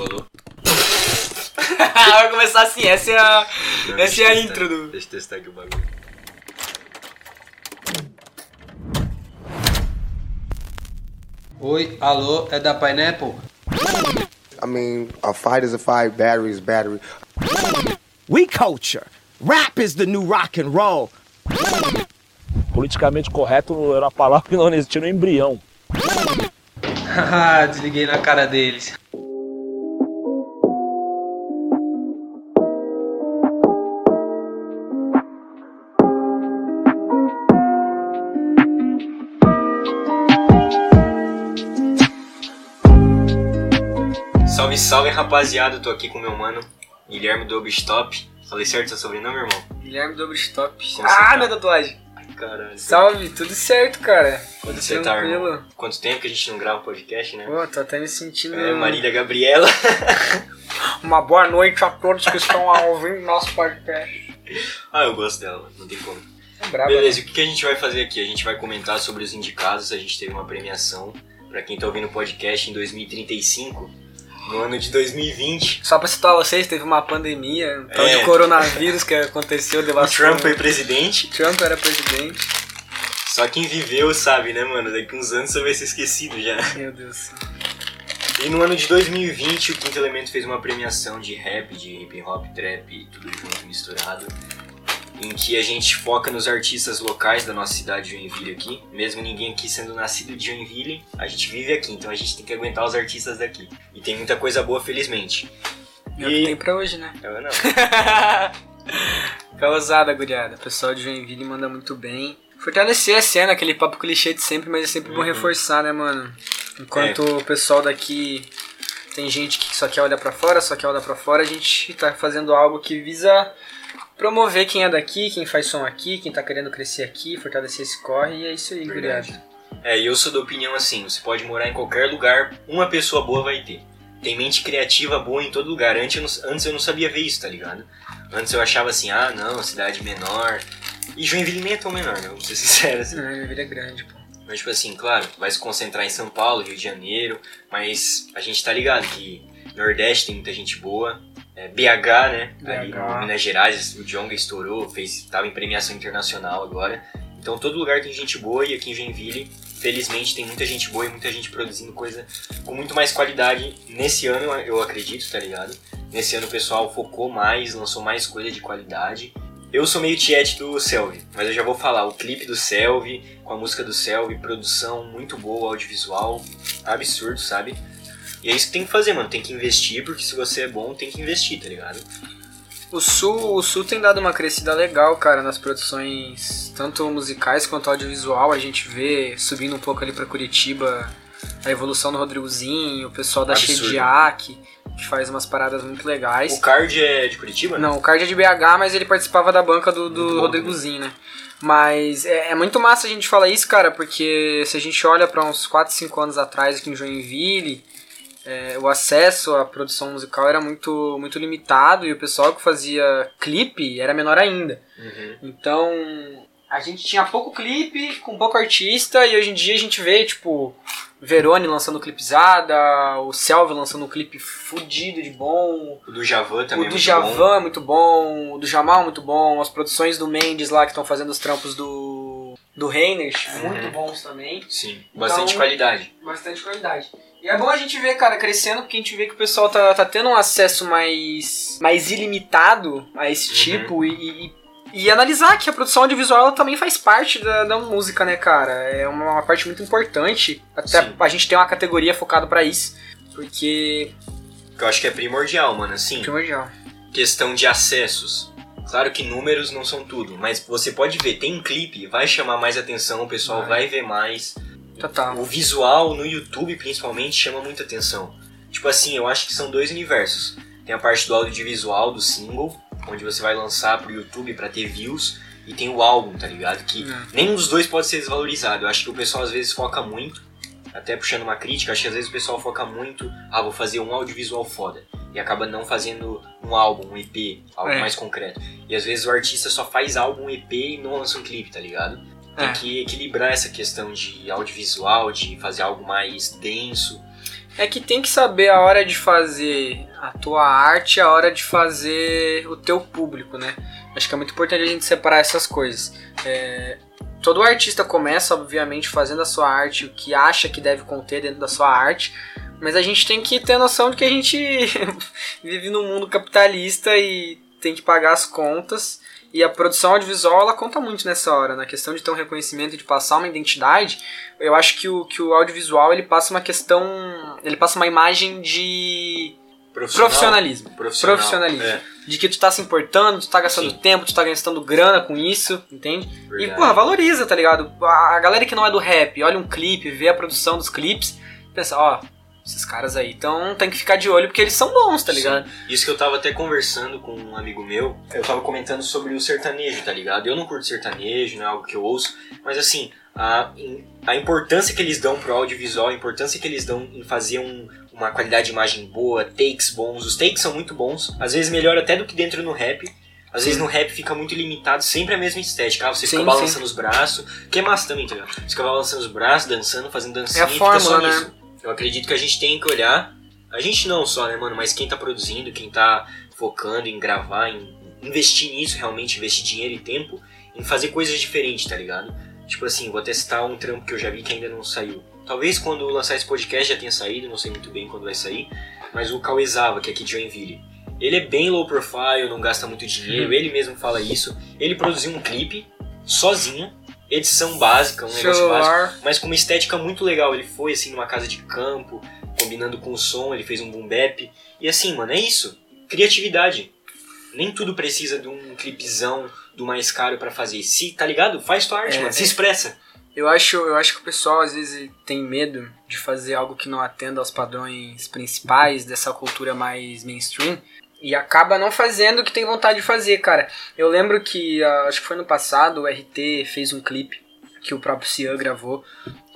Alô. Vai começar assim, essa é a, Não, essa deixa é a intro do... Deixa eu testar aqui o bagulho. Oi, alô, é da Pineapple? I mean, a fight is a fight, battery is battery. We culture. Rap is the new rock and roll. politicamente correto era uma palavra que não existia no embrião. Haha, desliguei na cara deles. Salve, salve rapaziada, eu tô aqui com meu mano Guilherme do Obstop. Falei certo seu sobrenome, irmão? Guilherme. Como você Ah, tá? minha tatuagem. Ai, caralho. Salve, tudo certo, cara. Quando você tá, irmão? Quanto tempo que a gente não grava podcast, né? Pô, tô até me sentindo... É, Marília Gabriela. Uma boa noite a todos que estão ouvindo nosso podcast. ah, eu gosto dela, mano, não tem como. É braba. Beleza, e o que que a gente vai fazer aqui? A gente vai comentar sobre os indicados. A gente teve uma premiação pra quem tá ouvindo o podcast em 2035, no ano de 2020. Só pra citar vocês, teve uma pandemia, um tal É. de coronavírus que aconteceu, O devastou. Trump foi presidente. Trump era presidente. Só quem viveu sabe, né, mano? Daqui uns anos você vai ser esquecido já. Meu Deus do céu. E no ano de 2020, o Quinto Elemento fez uma premiação de rap, de hip hop, trap, tudo junto, misturado. Em que a gente foca nos artistas locais da nossa cidade de Joinville aqui. Mesmo ninguém aqui sendo nascido de Joinville, a gente vive aqui, então a gente tem que aguentar os artistas daqui. E tem muita coisa boa, felizmente. É o que tem pra hoje, né? Eu não. Fica ousada, guriada. O pessoal de Joinville manda muito bem. Fortalecer a cena, aquele papo clichê de sempre, mas é sempre bom Uhum. reforçar, né, mano? Enquanto o pessoal daqui tem gente que só quer olhar pra fora, só quer olhar pra fora, a gente tá fazendo algo que visa promover quem é daqui, quem faz som aqui, quem tá querendo crescer aqui, fortalecer esse corre, e é isso aí, guriada. É, e eu sou da opinião assim, você pode morar em qualquer lugar, uma pessoa boa vai ter. Tem mente criativa boa em todo lugar. Antes eu não, antes eu não sabia ver isso, tá ligado? Antes eu achava assim, ah não, cidade menor. E Joinville nem é tão menor, né? Vamos ser sinceros. Assim. Não, Joinville é grande, pô. Mas tipo assim, claro, vai se concentrar em São Paulo, Rio de Janeiro, mas a gente tá ligado que Nordeste tem muita gente boa. É, BH, né? Ali BH. no Minas Gerais, o Jonga estourou, fez, tava em premiação internacional agora. Então todo lugar tem gente boa e aqui em Joinville, felizmente, tem muita gente boa e muita gente produzindo coisa com muito mais qualidade. Nesse ano, eu acredito, tá ligado? Nesse ano o pessoal focou mais, lançou mais coisa de qualidade. Eu sou meio tiete do Selvi, mas eu já vou falar. O clipe do Selvi, com a música do Selvi, produção muito boa, audiovisual, absurdo, sabe? E é isso que tem que fazer, mano. Tem que investir, porque se você é bom, tem que investir, tá ligado? O Sul, o Sul tem dado uma crescida legal, cara, nas produções, tanto musicais quanto audiovisual. A gente vê subindo um pouco ali pra Curitiba a evolução do Rodrigozinho, o pessoal da. Shediac, que faz umas paradas muito legais. O Card é de Curitiba? né? Não, o Card é de BH, mas ele participava da banca do, do bom Rodrigozinho, né? Mas é, é muito massa a gente falar isso, cara, porque se a gente olha pra uns 4, 5 anos atrás aqui em Joinville, é, o acesso à produção musical era muito, muito limitado e o pessoal que fazia clipe era menor ainda. Uhum. Então, a gente tinha pouco clipe, com pouco artista, e hoje em dia a gente vê, tipo, Verone lançando clipezada, o Selva lançando um clipe fudido de bom, O do Javan também o é do muito Javan bom. é muito bom, o do Jamal é muito bom, as produções do Mendes lá que estão fazendo os trampos do, do Reiners, muito bons também. Sim, bastante Então- qualidade. Bastante qualidade. E é bom a gente ver, cara, crescendo, porque a gente vê que o pessoal tá, tá tendo um acesso mais, mais ilimitado a esse Uhum. tipo e, e, e analisar que a produção audiovisual ela também faz parte da, da música, né, cara? É uma, uma parte muito importante. Até Sim. a gente tem uma categoria focada pra isso, porque Que eu acho que é primordial, mano. Assim, primordial. questão de acessos. Claro que números não são tudo, mas você pode ver, tem um clipe, vai chamar mais atenção, o pessoal vai, Vai. ver mais. Total. O visual no YouTube, principalmente, chama muita atenção. Tipo assim, eu acho que são dois universos. Tem a parte do audiovisual, do single, onde você vai lançar pro YouTube pra ter views, e tem o álbum, tá ligado? Que É. nenhum dos dois pode ser desvalorizado. Eu acho que o pessoal às vezes foca muito, até puxando uma crítica, acho que às vezes o pessoal foca muito, ah, vou fazer um audiovisual foda. E acaba não fazendo um álbum, um EP, algo É. mais concreto. E às vezes o artista só faz álbum, um EP e não lança um clipe, tá ligado? Tem É. que equilibrar essa questão de audiovisual, de fazer algo mais denso. É que tem que saber a hora de fazer a tua arte e a hora de fazer o teu público, né? Acho que é muito importante a gente separar essas coisas. É, todo artista começa, obviamente, fazendo a sua arte, o que acha que deve conter dentro da sua arte, mas a gente tem que ter noção de que a gente vive num mundo capitalista e tem que pagar as contas. E a produção audiovisual ela conta muito nessa hora, na questão de ter um reconhecimento, de passar uma identidade. Eu acho que o, que o audiovisual ele passa uma questão, ele passa uma imagem de Profissional. profissionalismo. Profissional, Profissionalismo. é. De que tu tá se importando, tu tá gastando Sim. tempo, tu tá gastando grana com isso, entende? Verdade. E, porra, valoriza, tá ligado? A a galera que não é do rap, olha um clipe, vê a produção dos clipes, pensa, ó, esses caras aí, então tem que ficar de olho porque eles são bons, tá ligado? Sim. Isso que eu tava até conversando com um amigo meu, eu tava comentando sobre o sertanejo, tá ligado? Eu não curto sertanejo, não é algo que eu ouço, mas assim, a, a importância que eles dão pro audiovisual, a importância que eles dão em fazer um- uma qualidade de imagem boa, takes bons, os takes são muito bons, às vezes melhor até do que dentro no rap. Às vezes no rap fica muito limitado, sempre a mesma estética. Ah, você fica Sim, balançando os braços, que é massa também, tá ligado? Você fica balançando os braços, dançando, fazendo dancinha É a fica só fórmula, né? nisso. Eu acredito que a gente tem que olhar, a gente não só, né, mano, mas quem tá produzindo, quem tá focando em gravar, em investir nisso, realmente investir dinheiro e tempo, em fazer coisas diferentes, tá ligado? Tipo assim, vou testar um trampo que eu já vi que ainda não saiu. Talvez quando lançar esse podcast já tenha saído, não sei muito bem quando vai sair, mas o Kauezawa, que é aqui de Joinville. Ele é bem low profile, não gasta muito dinheiro, ele mesmo fala isso. Ele produziu um clipe sozinho, edição básica, um negócio básico mas com uma estética muito legal. Ele foi assim numa casa de campo, combinando com o som, ele fez um boom bap. E assim, mano, é isso. Criatividade. Nem tudo precisa de um clipezão do mais caro pra fazer. Se, tá ligado? Faz tua arte, É, mano. Se é. expressa. Eu acho, eu acho que o pessoal às vezes tem medo de fazer algo que não atenda aos padrões principais dessa cultura mais mainstream e acaba não fazendo o que tem vontade de fazer, cara. Eu lembro que, ah, acho que foi no passado, o RT fez um clipe que o próprio Cian gravou,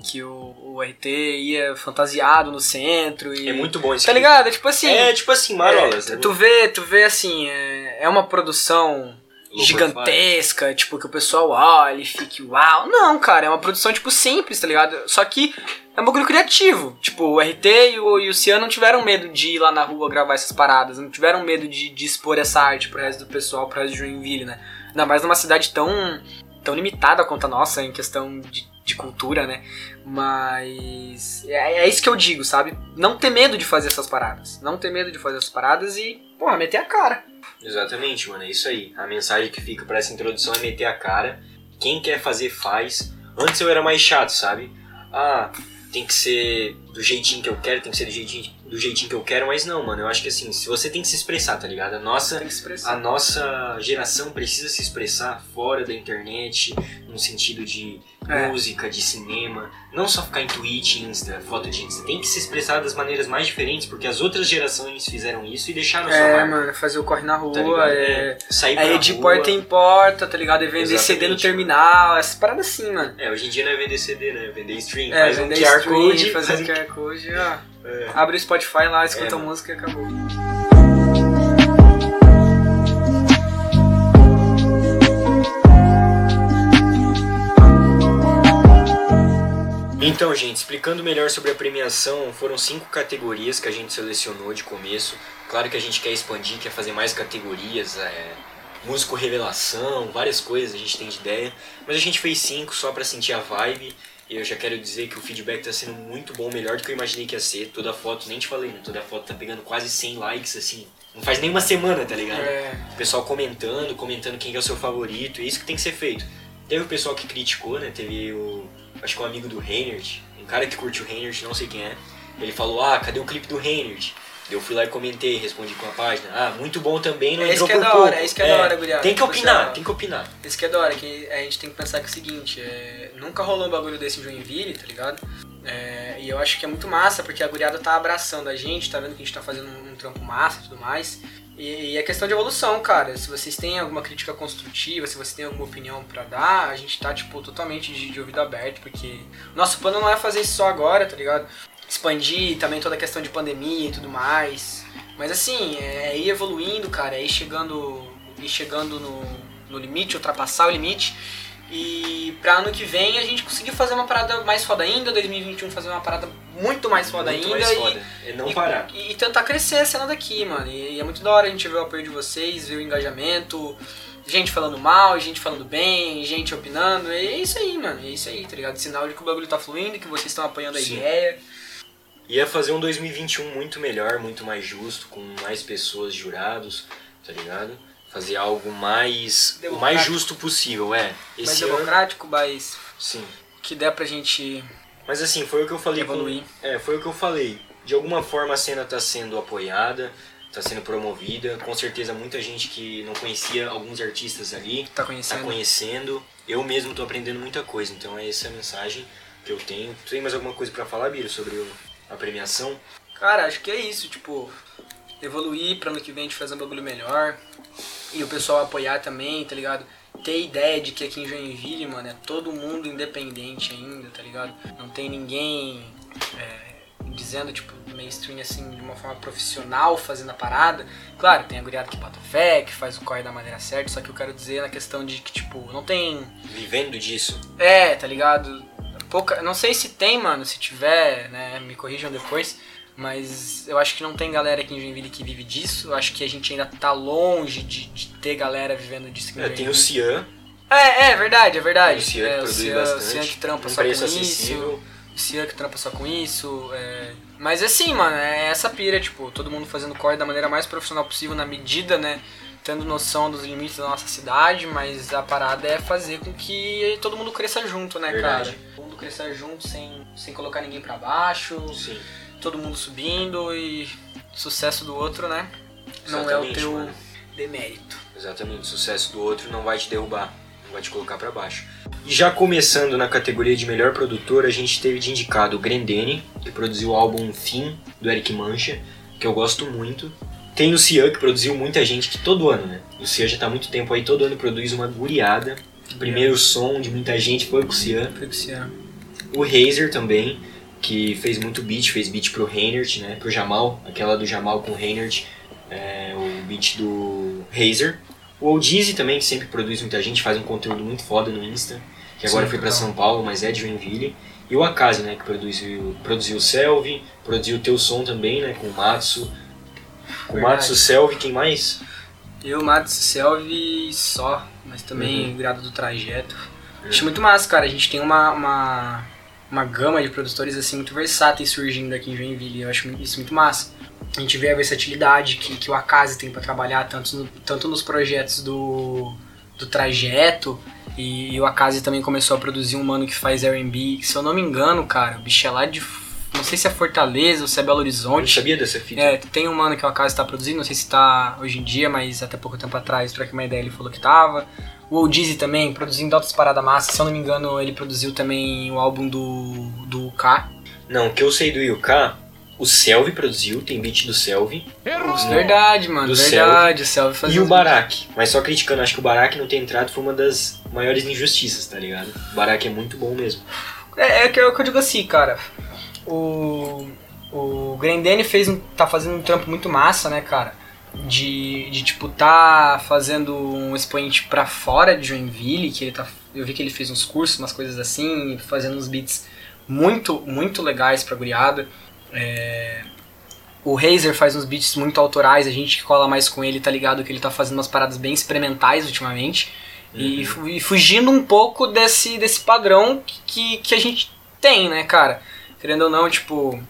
que o, o RT ia fantasiado no centro e... É muito bom esse Tá ligado? É tipo assim... É, tipo assim, marolas. é, né? tu vê, tu vê assim, é, é uma produção gigantesca, tipo, que o pessoal olha e fique uau. Não, cara, é uma produção, tipo, simples, tá ligado? Só que é um bagulho criativo. Tipo, o RT e o, e o Cian não tiveram medo de ir lá na rua gravar essas paradas, não tiveram medo de, de expor essa arte pro resto do pessoal, pro resto de Joinville, né? Ainda mais numa cidade tão, tão limitada quanto a nossa em questão de, de cultura, né? Mas é, é isso que eu digo, sabe? Não ter medo de fazer essas paradas. Não ter medo de fazer essas paradas e, porra, meter a cara. Exatamente, mano, é isso aí. A mensagem que fica pra essa introdução é meter a cara. Quem quer fazer, faz. Antes eu era mais chato, sabe? Ah, tem que ser do jeitinho que eu quero, tem que ser do jeitinho, do jeitinho que eu quero, mas não, mano. Eu acho que assim, se você tem que se expressar, tá ligado? A nossa, a nossa geração precisa se expressar fora da internet, no sentido de É. música, de cinema. Não só ficar em Twitch, Insta, foto de Insta. Tem que se expressar das maneiras mais diferentes, porque as outras gerações fizeram isso e deixaram a sua É, marca. mano, fazer o corre na rua, Tá é. sair É de rua. porta em porta, tá ligado? É vender CD no Exatamente. terminal, essas paradas assim, mano. É, hoje em dia não é vender CD, né? É vender stream. É, faz um vender QR stream, Code. fazer faz um um- QR Code, ó. É. Abre o Spotify lá, escuta É, a mano. música e acabou. Então, gente, explicando melhor sobre a premiação, foram cinco categorias que a gente selecionou de começo. Claro que a gente quer expandir, quer fazer mais categorias, é, músico revelação, várias coisas a gente tem de ideia. Mas a gente fez cinco só pra sentir a vibe. E eu já quero dizer que o feedback tá sendo muito bom, melhor do que eu imaginei que ia ser. Toda foto, nem te falei, né? Toda foto tá pegando quase 100 likes, assim. Não faz nem uma semana, tá ligado? É. O pessoal comentando, comentando quem é o seu favorito, e isso que tem que ser feito. Teve o pessoal que criticou, né? Teve o. Acho que um amigo do Reinhardt, um cara que curte o Reinhardt, não sei quem é. Ele falou: Ah, cadê o clipe do Reinhardt? Eu fui lá e comentei, respondi com a página. Ah, muito bom também, não É isso que é da pouco. hora, é isso que é da hora, guriada. Tem que Tipo opinar, assim, tem que opinar. Isso que é da hora, que a gente tem que pensar que é o seguinte, é, nunca rolou um bagulho desse em Joinville, tá ligado? É, e eu acho que é muito massa, porque a guriada tá abraçando a gente, tá vendo que a gente tá fazendo um, um trampo massa e tudo mais. E, e é questão de evolução, cara. Se vocês têm alguma crítica construtiva, se vocês têm alguma opinião pra dar, a gente tá, tipo, totalmente de, de ouvido aberto, porque nosso plano não é fazer isso só agora, tá ligado? Expandir também toda a questão de pandemia e tudo mais. Mas assim, é ir evoluindo, cara, é ir chegando, ir chegando no, no limite, ultrapassar o limite. E pra ano que vem a gente conseguir fazer uma parada mais foda ainda, 2021 fazer uma parada muito mais foda Muito ainda. mais e- foda. É não e, parar. E, e tentar crescer a cena daqui, mano. E, e é muito da hora a gente ver o apoio de vocês, ver o engajamento, gente falando mal, gente falando bem, gente opinando. E é isso aí, mano. É isso aí, tá ligado? Sinal de que o bagulho tá fluindo, que vocês estão apoiando a Sim. ideia. Ia fazer um 2021 muito melhor, muito mais justo, com mais pessoas jurados, tá ligado? Fazer algo mais. o mais justo possível, é. mais Esse ano. democrático, mas Sim. que der pra gente Mas assim, foi o que eu falei. com- Evoluir. é, foi o que eu falei. De alguma forma a cena tá sendo apoiada, tá sendo promovida. Com certeza muita gente que não conhecia alguns artistas ali tá tá conhecendo. conhecendo. Eu mesmo tô aprendendo muita coisa, então é essa a mensagem que eu tenho. Tu tem mais alguma coisa pra falar, Biro, sobre o- a premiação? Cara, acho que é isso, tipo, evoluir pra ano que vem a gente fazer um bagulho melhor. E o pessoal apoiar também, tá ligado? Ter ideia de que aqui em Joinville, mano, é todo mundo independente ainda, tá ligado? Não tem ninguém é, dizendo, tipo, mainstream assim, de uma forma profissional fazendo a parada. Claro, tem a guriada que bota fé, que faz o corre da maneira certa, só que eu quero dizer na questão de que, tipo, não tem Vivendo disso. é, tá ligado? Pouca, não sei se tem, mano, se tiver, né, me corrijam depois, mas eu acho que não tem galera aqui em Joinville que vive disso. Eu acho que a gente ainda tá longe de, de ter galera vivendo disso aqui É, tem o. Cian, É, é verdade, é verdade. o Cian que é, o produz Cian, bastante. o Cian que trampa um só com preço isso. acessível. O Cian que trampa só com isso. é. Mas assim, mano, é essa pira, tipo, todo mundo fazendo corre da maneira mais profissional possível, na medida, né? Tendo noção dos limites da nossa cidade, mas a parada é fazer com que todo mundo cresça junto, né, Verdade. cara? Todo mundo cresça junto, sem, sem colocar ninguém pra baixo, Sim. todo mundo subindo e sucesso do outro, né? Não é o Exatamente, teu mano. demérito. Exatamente, o sucesso do outro não vai te derrubar, não vai te colocar pra baixo. E já começando na categoria de melhor produtor, a gente teve de indicado o Grendene, que produziu o álbum Fim, do Eric Mancha, que eu gosto muito. Tem o Cian, que produziu muita gente, que todo ano, né? O Cian já tá há muito tempo aí, todo ano produz uma guriada. O primeiro som de muita gente foi com o Cian. Foi que Cian. O Razer também, que fez muito beat, fez beat pro Reinhardt, né? Pro Jamal, aquela do Jamal com o Reinhardt, é, o beat do Razer. O Oldizy também, que sempre produz muita gente, faz um conteúdo muito foda no Insta, que agora Sim, foi pra total. São Paulo, mas é de Joinville. E o Akazi, né, que produziu, produziu o Selvi, produziu o Teu Som também, né, com o Matsu. O. Matsu, Selvi, quem mais? Eu, Matos Selvi só, mas também Uhum. grado do trajeto. Acho muito massa, cara. A gente tem uma, uma, uma gama de produtores assim muito versáteis surgindo aqui em Joinville. Eu acho isso muito massa. A gente vê a versatilidade que, que o Akazi tem pra trabalhar, tanto, no- tanto nos projetos do, do trajeto. E, o Akazi também começou a produzir um mano que faz RB. Se eu não me engano, cara, o bicho é lá de. Não sei se é Fortaleza ou se é Belo Eu Horizonte. sabia dessa fita? É, tem um mano que o Akazi tá produzindo, não sei se tá hoje em dia, mas até pouco tempo atrás, troquei uma ideia, ele falou que tava. O Oldizy também, produzindo altas paradas massas. Se eu não me engano, ele produziu também o álbum do, do K. Não, o que eu sei do Yuka, o Selvi produziu, tem beat do Selvi. Verdade, mano, Do verdade. O Selvi fazia E o Barak. Mas só criticando, acho que o Barak não ter entrado foi uma das maiores injustiças, tá ligado? O Barak é muito bom mesmo. É, é que é o que eu digo assim, cara. O, o Grendene fez um, tá fazendo um trampo muito massa, né, cara? De, de tipo, tá fazendo um expoente pra fora de Joinville, que ele tá. Eu vi que ele fez uns cursos, umas coisas assim, fazendo uns beats muito, muito legais pra guriada. É, o Razer faz uns beats muito autorais, a gente que cola mais com ele tá ligado que ele tá fazendo umas paradas bem experimentais ultimamente. E, fu- e fugindo um pouco desse, desse padrão que, que a gente tem, né, cara? Querendo ou não, tipo.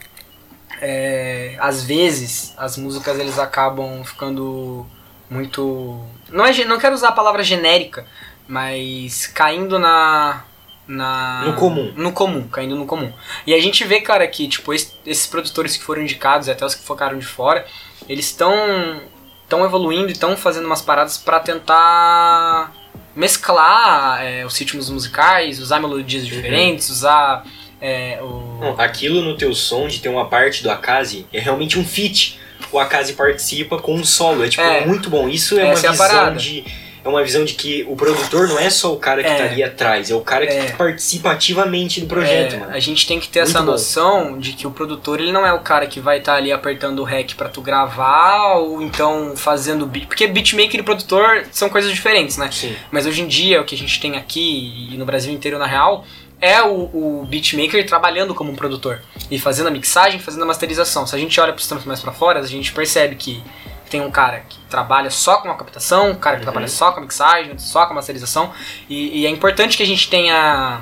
é, às vezes as músicas eles acabam ficando muito. Não, é, não quero usar a palavra genérica, mas caindo na. Na, No comum. No comum, caindo no comum. E a gente vê, cara, que tipo, es- esses produtores que foram indicados, até os que focaram de fora, eles estão estão evoluindo e estão fazendo umas paradas pra tentar mesclar é, os ritmos musicais, usar melodias diferentes, usar é, o. Aquilo no teu som de ter uma parte do Akazi é realmente um feat. O Akazi participa com um solo, é tipo É. muito bom. Isso é Essa é uma a visão de é uma visão de que o produtor não é só o cara que É. tá ali atrás, é o cara que É. participa ativamente do projeto, É, mano. A gente tem que ter Muito essa bom. noção de que o produtor ele não é o cara que vai estar ali apertando o REC pra tu gravar ou então fazendo beat. Porque beatmaker e produtor são coisas diferentes, né? Sim. Mas hoje em dia o que a gente tem aqui e no Brasil inteiro na real é o, o beatmaker trabalhando como um produtor e fazendo a mixagem, fazendo a masterização. Se a gente olha para os trampos mais pra fora, a gente percebe que tem um cara que trabalha só com a captação, um cara que Uhum. trabalha só com a mixagem, só com a masterização. E, e é importante que a gente tenha,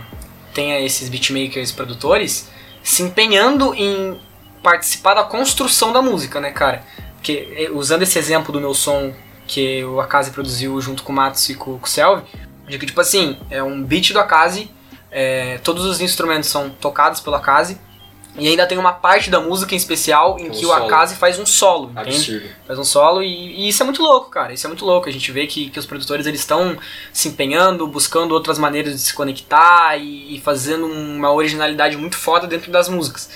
tenha esses beatmakers produtores se empenhando em participar da construção da música, né, cara? Porque eh, usando esse exemplo do meu som que o Akazi produziu junto com o Matsu e com, com o Selvi, de que, tipo assim, é um beat do Akazi, é, todos os instrumentos são tocados pelo Akazi, e ainda tem uma parte da música em especial em Um que o solo. Akazi faz um solo, entende? Faz um solo e, e isso é muito louco, cara. Isso é muito louco. A gente vê que, que os produtores eles estão se empenhando, buscando outras maneiras de se conectar e, e fazendo uma originalidade muito foda dentro das músicas.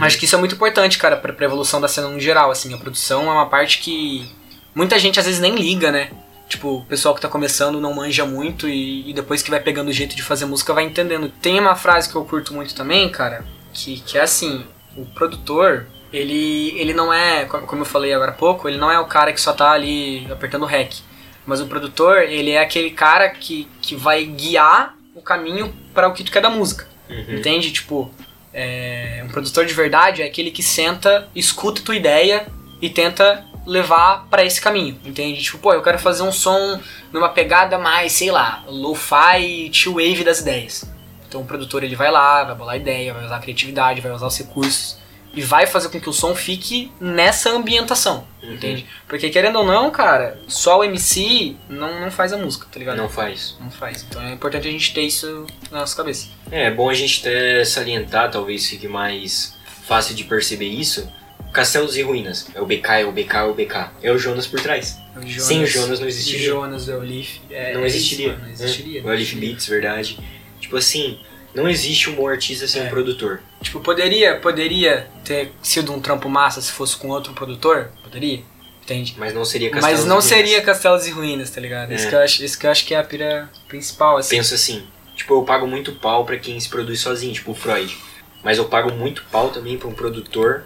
Acho que isso é muito importante, cara, pra, pra evolução da cena no geral. Assim, a produção é uma parte que muita gente às vezes nem liga, né? Tipo, o pessoal que tá começando não manja muito e, e depois que vai pegando o jeito de fazer música vai entendendo. Tem uma frase que eu curto muito também, cara, que, que é assim: o produtor, ele, ele não é, co- como eu falei agora há pouco, ele não é o cara que só tá ali apertando rec. Mas o produtor, ele é aquele cara que, que vai guiar o caminho para o que tu quer da música. Uhum. Entende? Tipo, é, um produtor de verdade é aquele que senta, escuta tua ideia e tenta levar pra esse caminho, entende? Tipo, pô, eu quero fazer um som numa pegada mais, sei lá, lo-fi, chill wave das ideias. Então o produtor ele vai lá, vai bolar a ideia, vai usar a criatividade, vai usar os recursos e vai fazer com que o som fique nessa ambientação, Uhum. entende? Porque querendo ou não, cara, só o MC não, não faz a música, tá ligado? Não faz. Não faz. Então é importante a gente ter isso na nossa cabeça. É, é bom a gente até salientar, talvez fique mais fácil de perceber isso. Castelos e Ruínas. É o BK, é o BK, é o BK. É o Jonas por trás. O Sem o Jonas não existiria. O Jonas, o Elif. É, não é existiria. isso, não existiria. né? O Elif Beats, verdade. Tipo assim, não existe um bom artista sem É. um produtor. Tipo, poderia, poderia ter sido um trampo massa se fosse com outro produtor? Poderia. Entende? Mas não seria Castelos Mas não e Ruínas. seria Castelos e Ruínas, tá ligado? Isso, É. que eu acho, isso que eu acho que é a pira principal, assim. Penso assim, tipo, eu pago muito pau pra quem se produz sozinho, tipo o Freud. Mas eu pago muito pau também pra um produtor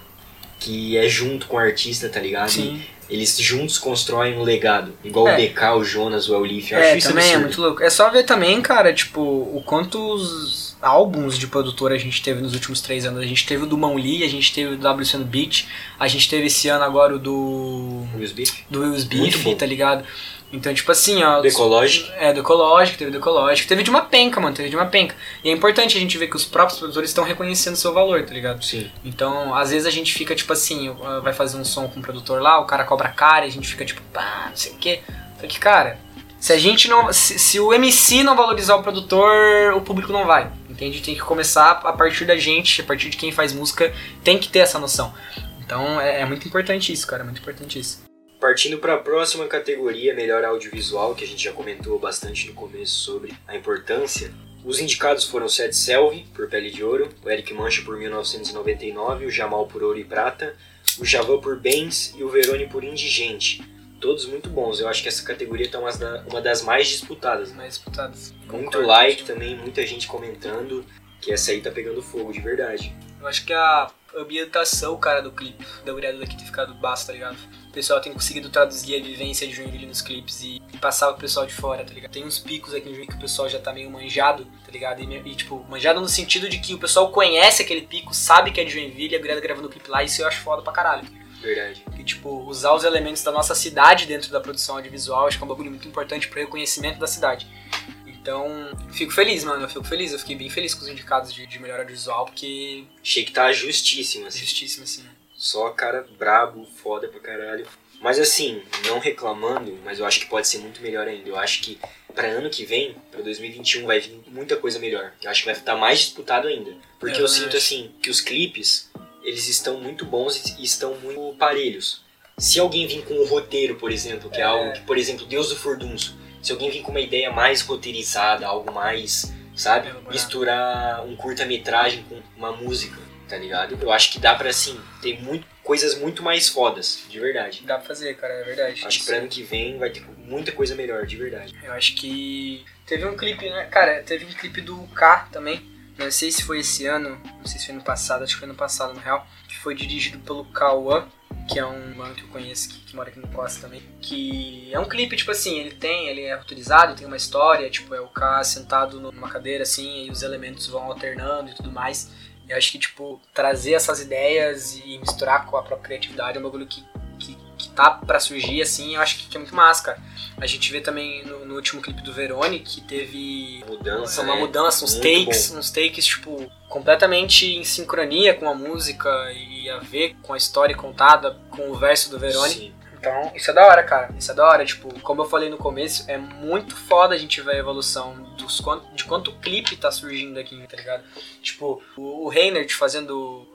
que é junto com o artista, tá ligado? Sim. E eles juntos constroem um legado. Igual É. o BK, o Jonas, o Elif. Eu acho É, isso também é absurdo. muito louco. É só ver também, cara, tipo, o quantos álbuns de produtor a gente teve nos últimos três anos. A gente teve o do Mão Lee, a gente teve o do WC no Beat, a gente teve esse ano agora o do. Will Smith. do Beef, bom. tá ligado? Então, tipo assim, ó. Do Ecologic. É, do Ecologic, teve do Ecologic. Teve de uma penca, mano, teve de uma penca. E é importante a gente ver que os próprios produtores estão reconhecendo seu valor, tá ligado? Sim. Então, às vezes a gente fica, tipo assim, uh, vai fazer um som com um produtor lá, o cara cobra cara e a gente fica, tipo, pá, não sei o quê. Só que, cara, se a gente não. Se, se o MC não valorizar o produtor, o público não vai. Entende? Tem que começar a partir da gente, a partir de quem faz música, tem que ter essa noção. Então é, é muito importante isso, cara, é muito importante isso. Partindo para a próxima categoria, melhor audiovisual, que a gente já comentou bastante no começo sobre a importância. Os indicados foram Seth Selvi, por Pele de Ouro, o Eric Mancha por 1999, o Jamal por Ouro e Prata, o Javan por Bens e o Verone por Indigente. Todos muito bons, eu acho que essa categoria tá uma uma das mais disputadas. As mais disputadas. Muito Concordo like também, muita gente comentando que essa aí tá pegando fogo de verdade. Eu acho que a ambientação, cara, do clipe, da Uriada daqui ter ficado basta, tá ligado? O pessoal tem conseguido traduzir a vivência de Joinville nos clipes e, passar pro pessoal de fora, tá ligado? Tem uns picos aqui em Joinville que o pessoal já tá meio manjado, tá ligado? E, e, tipo, manjado no sentido de que o pessoal conhece aquele pico, sabe que é de Joinville e a Uriada gravando o clipe lá, isso eu acho foda pra caralho. Verdade. E, tipo, usar os elementos da nossa cidade dentro da produção audiovisual, acho que é um bagulho muito importante pro reconhecimento da cidade. Então, fico feliz, mano, eu fico feliz, eu fiquei bem feliz com os indicados de, de melhor audiovisual, porque Achei que tá justíssimo, assim. justíssimo, assim. Só cara brabo, foda pra caralho. Mas assim, não reclamando, mas eu acho que pode ser muito melhor ainda. Eu acho que pra ano que vem, pra 2021, vai vir muita coisa melhor. Eu acho que vai estar mais disputado ainda. Porque Eu eu, sinto acho. assim, que os clipes, eles estão muito bons e estão muito parelhos. Se alguém vir com um roteiro, por exemplo, que é, algo que, por exemplo, Deus do Furdunço. Se alguém vir com uma ideia mais roteirizada, algo mais, sabe? Misturar um curta-metragem com uma música, tá ligado? Eu acho que dá pra, assim, ter muito coisas muito mais fodas, de verdade. Dá pra fazer, cara, é verdade. Acho que pra ano que vem vai ter muita coisa melhor, de verdade. Eu acho que teve um clipe, né? Cara, teve um clipe do K também. Não sei se foi esse ano, não sei se foi ano passado, acho que foi ano passado, na real. Que foi dirigido pelo Kawan, que é um mano que eu conheço que, que mora aqui no Costa também. Que é um clipe, tipo assim, ele tem, ele é autorizado, tem uma história, tipo, é o K sentado numa cadeira assim, e os elementos vão alternando e tudo mais. Eu acho que, tipo, trazer essas ideias e misturar com a própria criatividade é um bagulho que tá pra surgir, assim, eu acho que, é muito massa, cara. A gente vê também no, no último clipe do Verone que teve Mudança, uma né? mudança, uns takes, bom. uns takes, tipo, completamente em sincronia com a música e a ver com a história contada, com o verso do Verone. Sim. Então, isso é da hora, cara. Isso é da hora. Tipo, como eu falei no começo, é muito foda a gente ver a evolução dos quanto, de quanto clipe tá surgindo aqui, tá ligado? Tipo, o, o Reinhardt fazendo.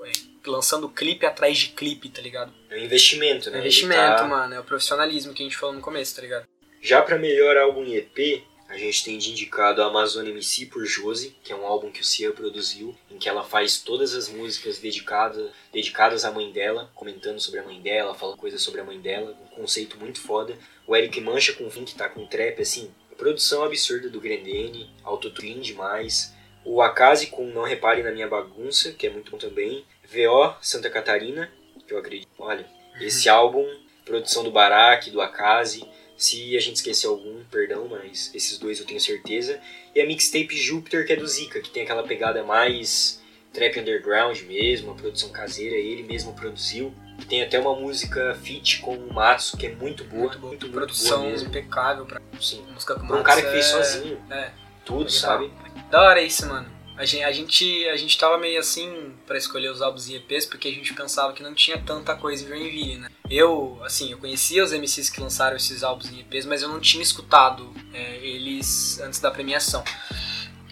Lançando clipe atrás de clipe, tá ligado? É um investimento, né? É Ele investimento, tá- mano. É o profissionalismo que a gente falou no começo, tá ligado? Já pra melhor álbum EP, a gente tem de indicado a Amazon MC por Josie, que é um álbum que o Cia produziu, em que ela faz todas as músicas dedicadas, dedicadas à mãe dela, comentando sobre a mãe dela, falando coisas sobre a mãe dela, um conceito muito foda. O Eric Mancha com Fim, que tá com trap, assim, produção absurda do Grendene, autotune demais. O Akazi com Não Repare na Minha Bagunça, que é muito bom também. VO Santa Catarina, que eu acredito. Olha, esse álbum, produção do Barak, do Akazi. Se a gente esquecer algum, perdão, mas esses dois eu tenho certeza. E a mixtape Júpiter, que é do Zika, que tem aquela pegada mais trap underground mesmo, a produção caseira, ele mesmo produziu. Tem até uma música feat com o Matsu, que é muito boa, muito, boa. muito, Produção boa mesmo. impecável pra Sim. música com Pra um cara que fez é- sozinho É. tudo, Legal. sabe? Da hora isso, mano. A gente, a gente, a gente tava meio assim pra escolher os álbuns e EPs porque a gente pensava que não tinha tanta coisa em Joinville, né? Eu, assim, eu conhecia os MCs que lançaram esses álbuns e EPs, mas eu não tinha escutado é, eles antes da premiação.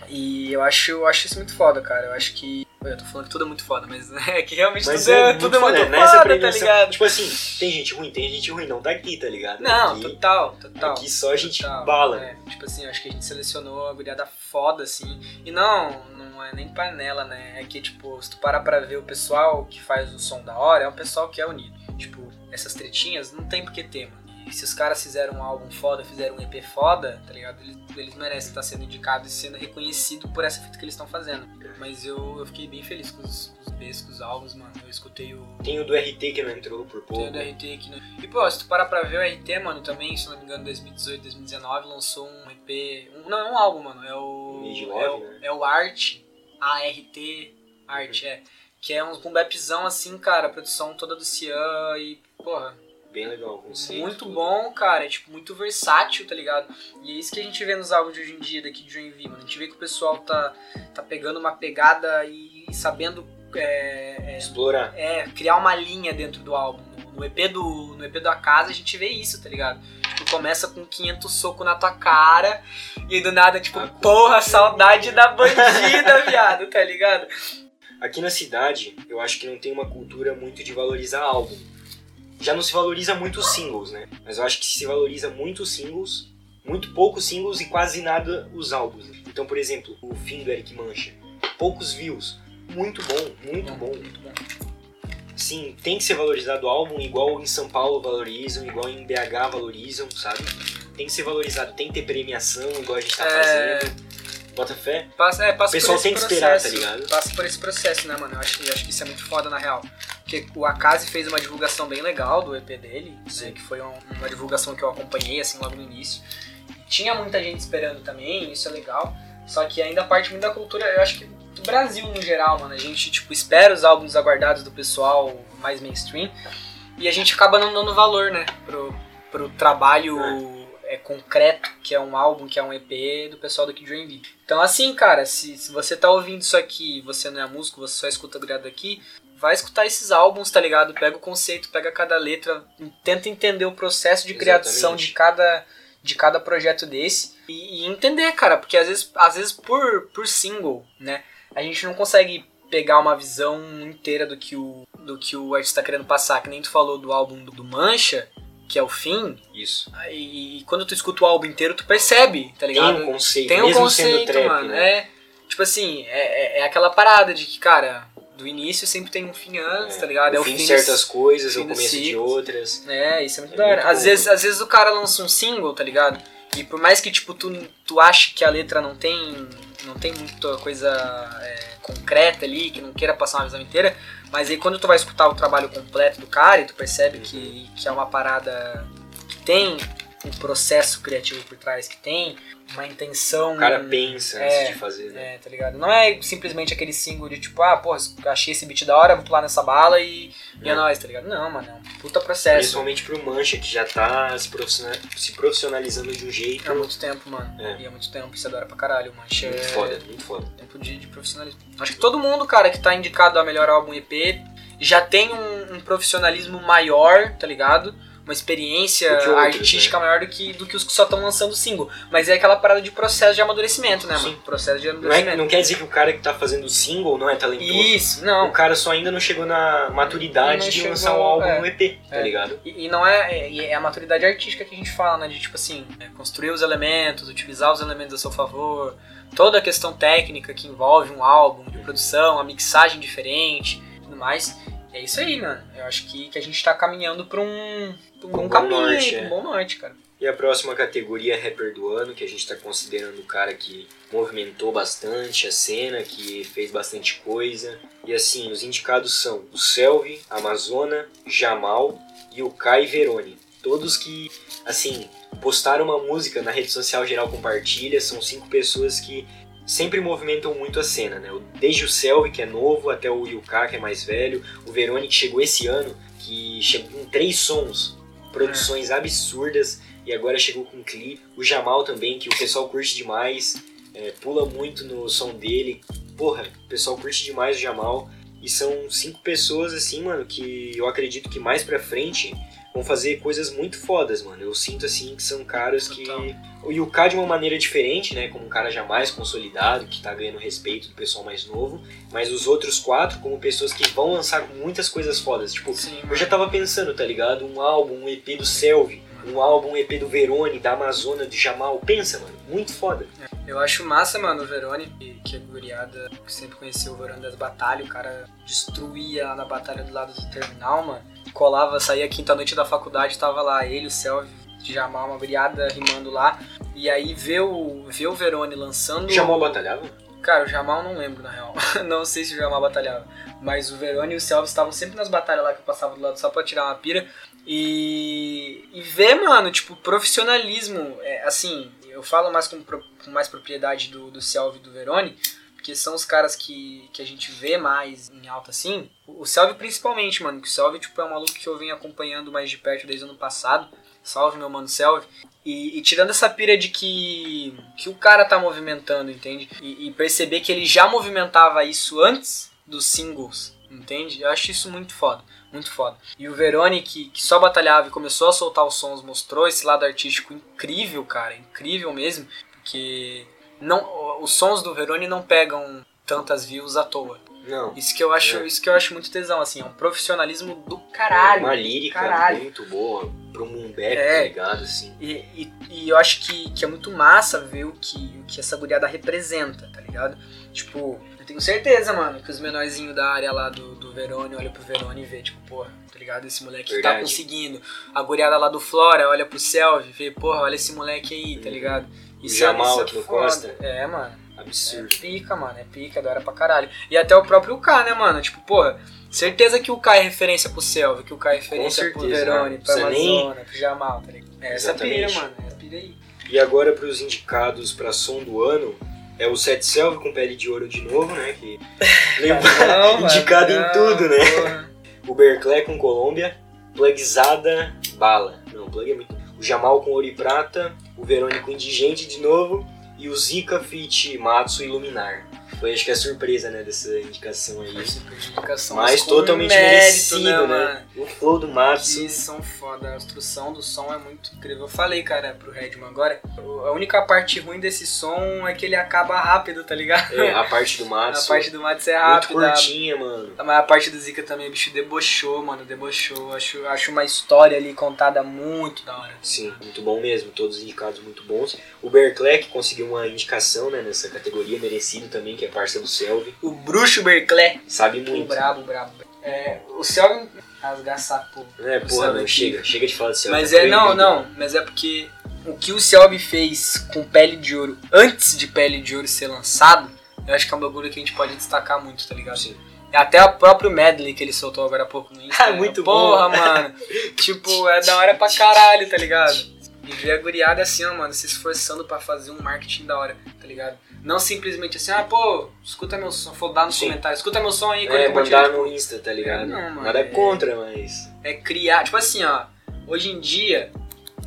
E eu acho, eu acho isso muito foda, cara. Eu acho que. Eu tô falando que tudo é muito foda, mas é que realmente Mas tudo é, tudo é foda, muito né? Nessa foda, tá ligado? Tipo assim, tem gente ruim, tem gente ruim, não tá aqui, tá ligado? Não, aqui, total, total. aqui só a gente Total, bala. é. tipo assim, acho que a gente selecionou a guriada foda, assim. E não, não é nem panela, né? É que, tipo, se tu parar pra ver o pessoal que faz o som da hora, é um pessoal que é unido. Tipo, essas tretinhas não tem por que ter, mano. E se os caras fizeram um álbum foda, fizeram um EP foda, tá ligado? Eles, eles merecem estar sendo indicados e sendo reconhecidos por essa fita que eles estão fazendo. Mas eu, eu fiquei bem feliz com os, com os EPs, com os álbuns, mano. Eu escutei o, Tem o do RT que não entrou por tem pouco. o do RT aqui no... E pô, se tu parar pra ver o RT, mano, também, se não me engano, 2018, 2019, lançou um EP. Um, não, é um álbum, mano. É o. É, Love, o né? é o Art. A-R-T. Art, é. Que é um bapzão assim, cara. Produção toda do Cian e, porra, Bem legal o conceito. muito tudo. bom, cara. É, tipo, muito versátil, tá ligado? E é isso que a gente vê nos álbuns de hoje em dia daqui de Joinville, mano. A gente vê que o pessoal tá, tá pegando uma pegada e, sabendo é, é, Explorar. é, criar uma linha dentro do álbum. No- EP do, no EP da casa a gente vê isso, tá ligado? Tipo, começa com 500 soco na tua cara e aí do nada, tipo, Ah, porra, saudade da bandida, viado, tá ligado? Aqui na cidade, eu acho que não tem uma cultura muito de valorizar álbum. Já não se valoriza muito os singles, né? Mas eu acho que se valoriza muito os singles, muito poucos singles e quase nada os álbuns. Então, por exemplo, o fim do Eric Mancha. Poucos views. Muito bom, muito bom. Sim, tem que ser valorizado o álbum igual em São Paulo valorizam, igual em BH valorizam, sabe? Tem que ser valorizado, tem que ter premiação, igual a gente tá É. fazendo. Bota fé. Passa, é, passa O pessoal tem que esperar, processo, tá ligado? Passa por esse processo, né, mano? Eu acho, que- eu acho que isso é muito foda, na real. Porque o Akazi fez uma divulgação bem legal do EP dele, né, que foi um- uma divulgação que eu acompanhei, assim, logo no início. Tinha muita gente esperando também, isso é legal. Só que ainda parte muito da cultura, eu acho que do Brasil no geral, mano. A gente, tipo, espera os álbuns aguardados do pessoal mais mainstream e a gente acaba não dando valor, né, pro, pro trabalho é, concreto, que é um álbum, que é um EP do pessoal do Kid Joinville. Então, assim, cara, se, se você tá ouvindo isso aqui e você não é músico, você só escuta grado aqui, vai escutar esses álbuns, tá ligado? Pega o conceito, pega cada letra, tenta entender o processo de criação Exatamente. de cada, de cada projeto desse e, e entender, cara, porque às vezes, às vezes por, por single, né, a gente não consegue pegar uma visão inteira do que o, do que o artista tá querendo passar, que nem tu falou do álbum do, Mancha, que é o fim, Isso. e quando tu escuta o álbum inteiro, tu percebe, tá ligado? Tem um conceito, Tem um conceito, sendo trap, mano. né? É, tipo assim, é, é- é aquela parada de que, cara, do início sempre tem um fim antes, É, tá ligado? É o o fim de certas coisas, o começo de outras. É, isso é muito É da hora. Às vezes, às vezes o cara lança um single, tá ligado? E por mais que, tipo, tu, tu ache que a letra não tem, não tem muita coisa é, concreta ali, que não queira passar uma visão inteira, mas aí quando tu vai escutar o trabalho completo do cara e tu percebe Uhum. que, que é uma parada que tem um processo criativo por trás, que tem uma intenção... O cara pensa é, antes de fazer, né? É, tá ligado? Não é simplesmente aquele single de tipo, ah, porra, achei esse beat da hora, vou pular nessa bala e, e é É. nóis, tá ligado? Não, mano, é um puta processo. Principalmente pro Mancha, que já tá se, profissional- se profissionalizando de um jeito Há muito tempo, mano. É. E há muito tempo, isso é da hora pra caralho, mancha. muito é foda, muito foda. Tempo de, de profissionalismo. Acho que todo mundo, cara, que tá indicado a melhor álbum EP já tem um, um profissionalismo maior, tá ligado? Uma experiência artística maior do que, do que os que só estão lançando single. Mas é aquela parada de processo de amadurecimento, né, Sim. mano? Processo de Não, é, amadurecimento. não quer dizer que o cara que tá fazendo single não é talentoso. Isso, não. O cara só ainda não chegou na maturidade Não de chegou, lançar um álbum, é. um EP, tá É. ligado? E, e não é, é, é a maturidade artística que a gente fala, né? De tipo assim, é, construir os elementos, utilizar os elementos a seu favor, toda a questão técnica que envolve um álbum de produção, a mixagem diferente tudo mais. É isso aí, mano. Eu acho que, que a gente tá caminhando pra um, pra um um bom caminho, norte, é. um bom norte, cara. E a próxima categoria é rapper do ano, que a gente tá considerando o cara que movimentou bastante a cena, que fez bastante coisa. E assim, os indicados são o Selvi, Amazona, Jamal e o Kai Verone. Todos que, assim, postaram uma música na rede social geral compartilha, são cinco pessoas que sempre movimentam muito a cena, né? Desde o Selvi, que é novo, até o Yuka, que é mais velho, o Verone, que chegou esse ano, que chegou com três sons, produções absurdas, e agora chegou com um clipe. O Jamal também, que o pessoal curte demais, é, pula muito no som dele. Porra, o pessoal curte demais o Jamal. E são cinco pessoas, assim, mano, que eu acredito que mais pra frente vão fazer coisas muito fodas, mano. Eu sinto, assim, que são caras que... Total. O Yuka de uma maneira diferente, né? Como um cara já mais consolidado, que tá ganhando respeito do pessoal mais novo. Mas os outros quatro, como pessoas que vão lançar muitas coisas fodas. Tipo, Sim, eu já tava pensando, tá ligado? Um álbum, um EP do Selvi, um álbum, um EP do Verone, da Amazônia, do Jamal. Pensa, mano, muito foda. Eu acho massa, mano, o Verone, que, que é guriada, que sempre conheceu o Verone das batalhas, o cara destruía lá na batalha do lado do terminal, mano. Colava, saía quinta-noite da faculdade, tava lá ele, o Selvi, de Jamal, uma guriada rimando lá. E aí ver o, ver o Verone lançando. Jamal batalhava? Cara, o Jamal não lembro, na real. não sei se o Jamal batalhava. Mas o Verone e o Selvi estavam sempre nas batalhas lá que eu passava do lado só pra tirar uma pira. E, e ver, mano, tipo, profissionalismo. É, assim, eu falo mais com, com mais propriedade do, do Selvi e do Verone, porque são os caras que, que a gente vê mais em alta assim. O, Selvi principalmente, mano, que o Selvi tipo, é um maluco que eu venho acompanhando mais de perto desde o ano passado. Salve, meu mano Selvi. E, e tirando essa pira de que, que o cara tá movimentando, entende? E, e perceber que ele já movimentava isso antes dos singles, entende? Eu acho isso muito foda, muito foda. E o Verone, que, que só batalhava e começou a soltar os sons, mostrou esse lado artístico incrível, cara, incrível mesmo, porque não, os sons do Verone não pegam tantas views à toa. Não. Isso que eu acho, É. isso que eu acho muito tesão, assim, é um profissionalismo do caralho. Uma lírica caralho. muito boa, pro mundo bap, É. tá ligado? Assim. E, e, e eu acho que, que é muito massa ver o que, o que essa guriada representa, tá ligado? Tipo, eu tenho certeza, mano, que os menorzinhos da área lá do, do Verone olham pro Verone e vê, tipo, porra, tá ligado? Esse moleque tá Verdade. conseguindo. A guriada lá do Flora olha pro Selvi e vê, porra, olha esse moleque aí, tá ligado? O Jamal aqui no. Costa. É, mano. É Absurdo. pica, mano, é pica, da hora pra caralho. E até o próprio K, né, mano? Tipo, porra, certeza que o K é referência pro Selvi, que o K é referência pro certeza, Verone, né? pra Precisa nem- pro Jamal, tá ligado? É essa pira, mano, é essa pira aí. E agora pros indicados pra som do ano, é o Sete Selvi com pele de ouro de novo, né? Que lembra- indicado em tudo, né? Porra. O Berclé com Colômbia, Plugzada Bala. Não, Plug é muito. O Jamal com Ouro e Prata, o Verônico Indigente de novo e o Zika Fit Matsu Iluminar. Foi acho que a surpresa, né, dessa indicação aí. Indicação, Mas totalmente mérito, merecido, né? mano? O flow do Matsu. Que são foda, a instrução do som é muito incrível. Eu falei, cara, pro Redman agora, a única parte ruim desse som é que ele acaba rápido, tá ligado? É, a parte do a Matsu. parte do Matos é muito rápida. curtinha, mano. Mas a parte do Zika também, o bicho debochou, mano, debochou. Acho, acho uma história ali contada muito da hora. Sim, muito bom mesmo. Todos os indicados muito bons. O que conseguiu uma indicação né, nessa categoria, merecido também, que é parça do Selvi. O bruxo Berclé. Sabe O muito. brabo, brabo. É, o Selvin rasgar saco. É, o porra, Selvi não, chega. Chega de falar do Selvi. Mas tá é, não, não, mas é porque o que o Selby fez com Pele de Ouro antes de Pele de Ouro ser lançado, eu acho que é um bagulho que a gente pode destacar muito, tá ligado? Sim. E Até o próprio medley que ele soltou agora há pouco no Insta. Ah, muito Porra, bom. mano. tipo, é da hora pra caralho, tá ligado? E ver a guriada assim, ó, mano, se esforçando pra fazer um marketing da hora, tá ligado? Não simplesmente assim, ah, pô, escuta meu som, vou dar nos Sim. comentários, escuta meu som aí, É, mandar tipo, no Insta, tá ligado? Não, mano, Nada é- contra, mas. é criar. Tipo assim, ó. Hoje em dia,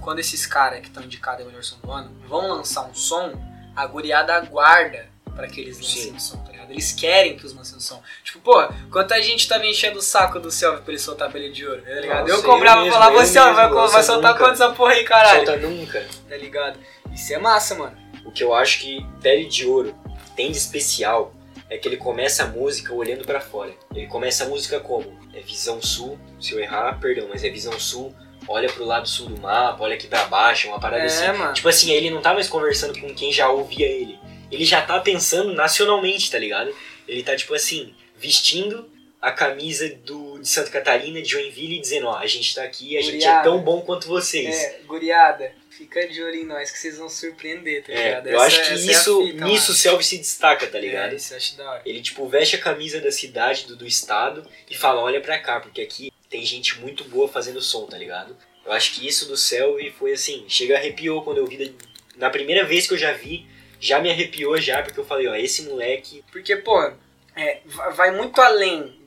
quando esses caras que estão indicados a melhor som do ano vão lançar um som, a guriada aguarda pra que eles lancem Sim. o som, tá ligado? Eles querem que os lancem o som. Tipo, pô, quanta gente tava enchendo o saco do Selva pra ele soltar pele de ouro, tá ligado? Nossa, eu comprava eu e falava, mesmo, você vai, mesmo, soltar nunca. quanto essa porra aí, caralho? Solta nunca. Tá ligado? Isso é massa, mano. Que eu acho que Pele de Ouro tem de especial é que ele começa a música olhando pra fora. Ele começa a música como? É visão sul, se eu errar, perdão, mas é visão sul, olha pro lado sul do mapa, olha aqui pra baixo, uma parada É, assim. mano. Tipo assim, ele não tá mais conversando com quem já ouvia ele. Ele já tá pensando nacionalmente, tá ligado? Ele tá, tipo assim, vestindo a camisa do, de Santa Catarina, de Joinville, e dizendo, ó, a gente tá aqui, a gente é Guriada. tão bom quanto vocês. É, guriada, fica de olho em nós que vocês vão surpreender, tá É, ligado? eu Essa- acho que é isso, fita, nisso o. Selvi se destaca, tá ligado? É, isso eu acho da hora. Ele, tipo, veste a camisa da cidade, do, do estado, e fala, olha pra cá, porque aqui tem gente muito boa fazendo som, tá ligado? Eu acho que isso do Selvi foi assim, chega arrepiou quando eu vi, da- na primeira vez que eu já vi, já me arrepiou já, porque eu falei, ó, esse moleque, Porque, pô, é, va- vai muito além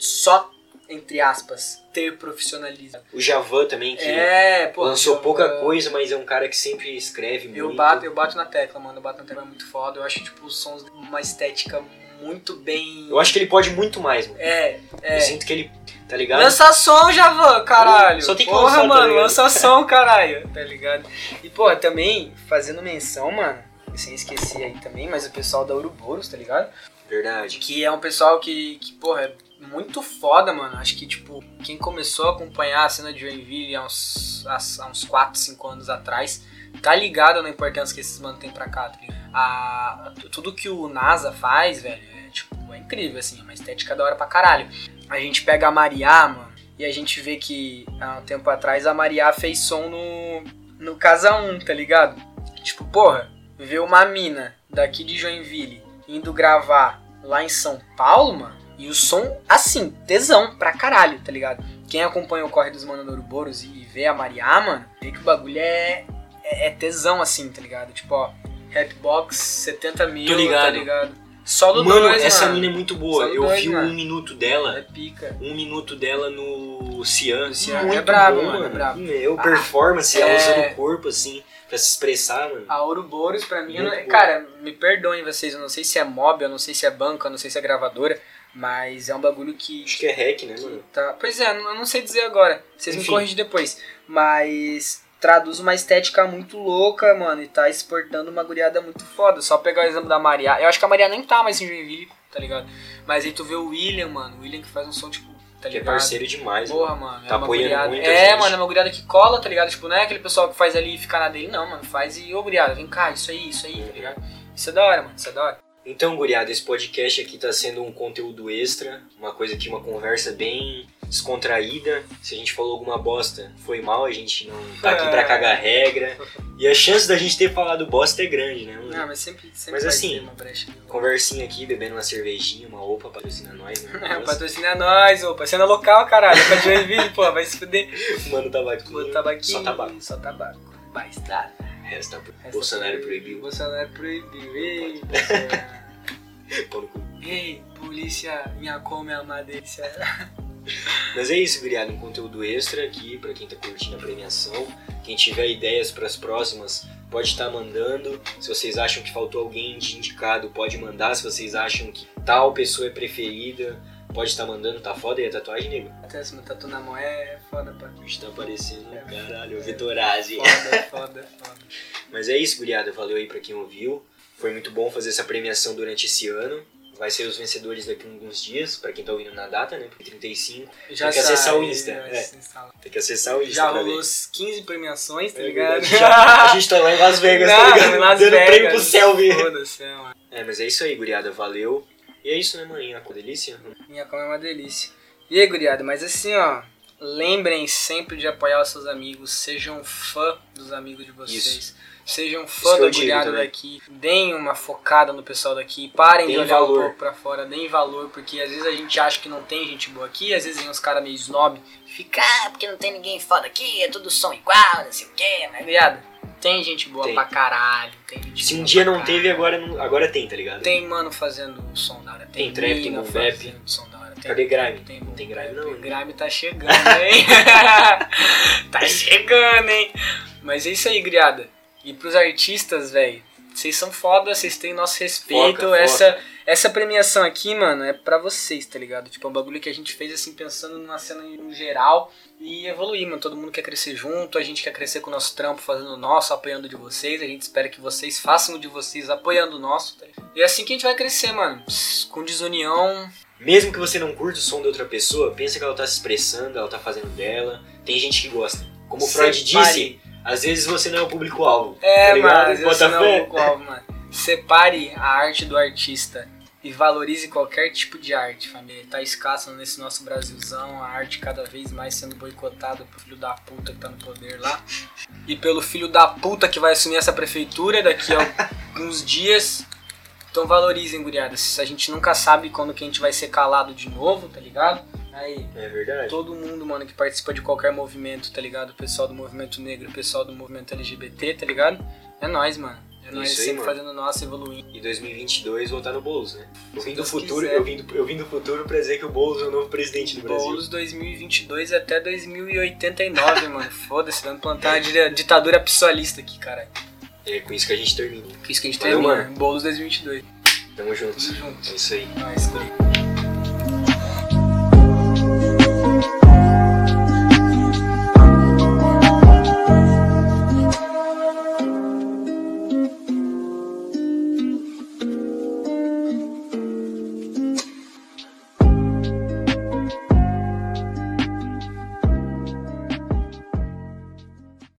só, entre aspas, ter profissionalismo. o Javan também, que É, pô. lançou eu- pouca coisa, mas é um cara que sempre escreve muito. Eu bato, eu bato na tecla, mano. Eu bato na tecla é muito foda. Eu acho, tipo, os sons uma estética muito bem. Eu acho que ele pode muito mais, mano. É, é. Eu sinto que ele, tá ligado? Lança som, Javan, caralho. Só tem que Porra, lançar, tá mano, ligado? lança som, caralho. Tá ligado? E, pô, também, fazendo menção, mano, sem esquecer aí também, mas o pessoal da Uruboros, tá ligado? Verdade. Que é um pessoal que, que, porra, é muito foda, mano. Acho que, tipo, quem começou a acompanhar a cena de Joinville há uns, há, uns 4, 5 anos atrás, tá ligado na importância que esses mano tem pra cá, tá? A, tudo que o NASA faz, velho, é, tipo, é incrível, assim, é uma estética da hora pra caralho. A gente pega a Mariá, mano, e a gente vê que há um tempo atrás a Mariá fez som no, no Casa 1, tá ligado? Tipo, porra, ver uma mina daqui de Joinville indo gravar lá em São Paulo, mano, e o som, assim, tesão pra caralho, tá ligado? Quem acompanha o Corre dos Mano do Ouroboros e vê a Mariá, mano, vê que o bagulho é, é, é tesão, assim, tá ligado? Tipo, ó, Rapbox 70 mil, Tô ligado. tá ligado? Solo Mano, 2, essa mano. mina é muito boa. Só Eu dois, vi mano. um minuto É dela. pica. Um minuto dela no Cian. Cian, Muito é brabo, mano, é brabo. Meu, Ah, performance, ela é. usando o corpo, assim, pra se expressar, mano. A Ouroboros, pra mim, não- cara, me perdoem vocês, eu não sei se é mob, eu não sei se é banca, eu não sei se é gravadora, mas é um bagulho que Acho que é hack, né, mano? Tá. Pois é, eu não sei dizer agora. Vocês me Enfim. corrigem depois. Mas traduz uma estética muito louca, mano. E tá exportando uma guriada muito foda. Só pegar o exemplo da Maria. Eu acho que a Maria nem tá mais em Joinville, tá ligado? Mas aí tu vê o William, mano. O William que faz um som, tipo, tá Que é parceiro demais, Porra, mano. Tá é apoiando guriada. muita É, gente. mano, é uma guriada que cola, tá ligado? Tipo, não é aquele pessoal que faz ali e fica na dele, não, mano. Faz e, ô, guriada, vem cá, isso aí, isso aí, tá ligado? Isso é da hora, mano. Isso é da hora. Então, guriada, esse podcast aqui tá sendo um conteúdo extra, uma coisa aqui, uma conversa bem descontraída. Se a gente falou alguma bosta, foi mal, a gente não tá aqui pra É. cagar regra. E a chance da gente ter falado bosta é grande, né? mano? Não, mas sempre, sempre Mas vai assim, uma brecha. Conversinha aqui, bebendo uma cervejinha, uma opa, patrocina nós, né? É, patrocina nós, opa. Cena local, caralho. É pra Joinville, pô. Vai se fuder. Mano, tabaquinho. Bota tabaquinho. Só tabaco. Só tabaco. Essa Bolsonaro foi- proibiu. Bolsonaro proibiu. Ei, Bolsonaro. Ei, polícia, minha come é uma delícia. Mas é isso, guriado, um conteúdo extra aqui pra quem tá curtindo a premiação. Quem tiver ideias pras próximas, pode estar mandando. Se vocês acham que faltou alguém de indicado, pode mandar. Se vocês acham que tal pessoa é preferida, pode estar mandando. Tá foda aí a tatuagem, nego? Até se meu tatu na mão é foda, pá. O bicho tá aparecendo, caralho, o Vitorazzi. Foda, foda, foda. Mas é isso, guriado, valeu aí pra quem ouviu. Foi muito bom fazer essa premiação durante esse ano. vai ser os vencedores daqui a alguns dias, pra quem tá ouvindo na data, né? Porque 35. Já Tem que acessar sai, o Insta, é. Tem que acessar o Insta Já rolou os 15 premiações, tá É ligado? Já- a gente tá lá em Las Vegas, tá Não, ligado? em Las Dando Vegas. prêmio pro Selvi. É. É, mas é isso aí, guriada. Valeu. E é isso, né, maninha? Com delícia? Minha cama é uma delícia. E aí, guriada, mas assim, ó, lembrem sempre de apoiar os seus amigos, sejam fã dos amigos de vocês. Isso. Sejam fã da guriada daqui, deem uma focada no pessoal daqui, parem de Deem olhar valor. um pouco pra fora, deem valor, porque às vezes a gente acha que não tem gente boa aqui, às vezes vem uns caras meio snob, fica, ah, porque não tem ninguém foda aqui, é tudo som igual, não sei o que, né, guriada? Tem gente boa Tem. pra caralho, tem gente Se um dia não teve, caralho. agora, não- agora tem, tá ligado? Tem mano fazendo som da hora. Tem, Tem trap, tem mina boom bap. fazendo som da hora. Tem, Cadê grime? Tem, Não tem grime não? Grime tá chegando, hein? tá chegando, hein? Mas é isso aí, griada. E pros artistas, velho, vocês são foda, vocês têm nosso respeito. Foca, foca. Essa, premiação aqui, mano, é pra vocês, tá ligado? Tipo, é um bagulho que a gente fez assim, pensando numa cena no geral e evoluir, mano. Todo mundo quer crescer junto, a gente quer crescer com o nosso trampo, fazendo o nosso, apoiando de vocês. A gente espera que vocês façam o de vocês, apoiando o nosso, tá ligado? E é assim que a gente vai crescer, mano. Com desunião. Mesmo que você não curta o som da outra pessoa, pensa que ela tá se expressando, ela tá fazendo dela. Tem gente que gosta. Como o Freud disse, às vezes você não é o público-alvo. É, tá mano, Bota esse não fé. é o qual, mano. Separe a arte do artista e valorize qualquer tipo de arte, família. Tá escasso nesse nosso Brasilzão, a arte cada vez mais sendo boicotada pelo filho da puta que tá no poder lá. E pelo filho da puta que vai assumir essa prefeitura daqui a alguns dias. Então valorizem, guriadas. A gente nunca sabe quando que a gente vai ser calado de novo, tá ligado? Aí, É verdade. todo mundo, mano, que participa de qualquer movimento, tá ligado? O pessoal do movimento negro, o pessoal do movimento LGBT, tá ligado? É nóis, mano. É nóis Isso aí, sempre mano. fazendo nosso, evoluindo. E 2022 voltar no Boulos, né? Eu vim do Deus futuro, quiser. eu vim do, eu vim do futuro pra dizer que o Boulos é o novo presidente do Brasil. Boulos 2022 até 2089, mano. Foda-se, vamos plantar di- ditadura psolista aqui, cara. É com isso que a gente termina. Que isso que a gente Valeu, termina. mano. Boulos 2022. Tamo junto. Tamo junto. É isso aí. Guri.